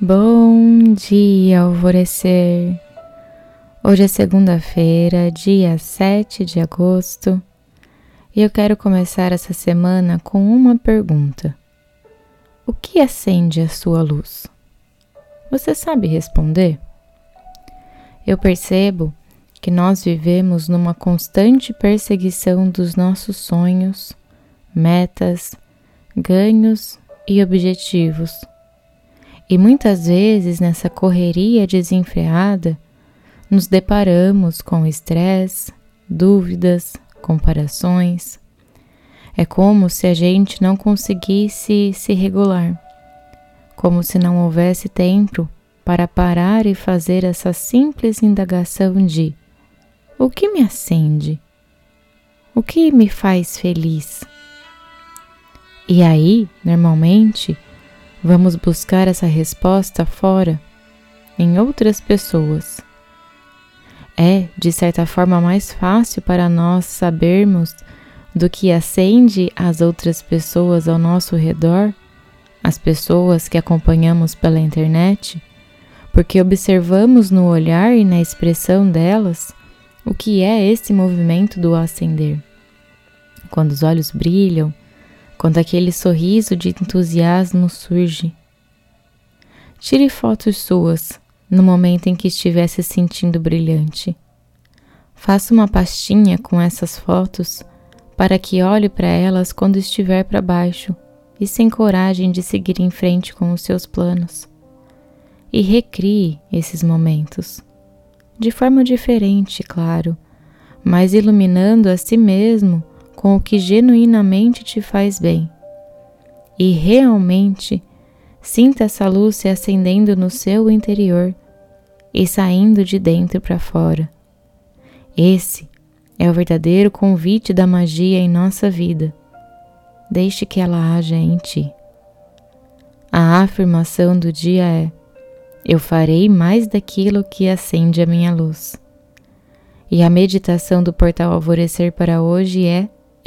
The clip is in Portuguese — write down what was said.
Bom dia, alvorecer. Hoje é segunda-feira, dia 7 de agosto, e eu quero começar essa semana com uma pergunta: O que acende a sua luz? Você sabe responder? Eu percebo que nós vivemos numa constante perseguição dos nossos sonhos, metas, ganhos e objetivos e muitas vezes nessa correria desenfreada, nos deparamos com estresse, dúvidas, comparações. É como se a gente não conseguisse se regular, como se não houvesse tempo para parar e fazer essa simples indagação de: o que me acende? O que me faz feliz? E aí, normalmente, Vamos buscar essa resposta fora, em outras pessoas. É, de certa forma, mais fácil para nós sabermos do que acende as outras pessoas ao nosso redor, as pessoas que acompanhamos pela internet, porque observamos no olhar e na expressão delas o que é esse movimento do acender. Quando os olhos brilham, quando aquele sorriso de entusiasmo surge. Tire fotos suas no momento em que estiver se sentindo brilhante. Faça uma pastinha com essas fotos para que olhe para elas quando estiver para baixo e sem coragem de seguir em frente com os seus planos. E recrie esses momentos. De forma diferente, claro, mas iluminando a si mesmo com o que genuinamente te faz bem. E realmente sinta essa luz se acendendo no seu interior e saindo de dentro para fora. Esse é o verdadeiro convite da magia em nossa vida. Deixe que ela haja em ti. A afirmação do dia é: Eu farei mais daquilo que acende a minha luz. E a meditação do portal Alvorecer para hoje é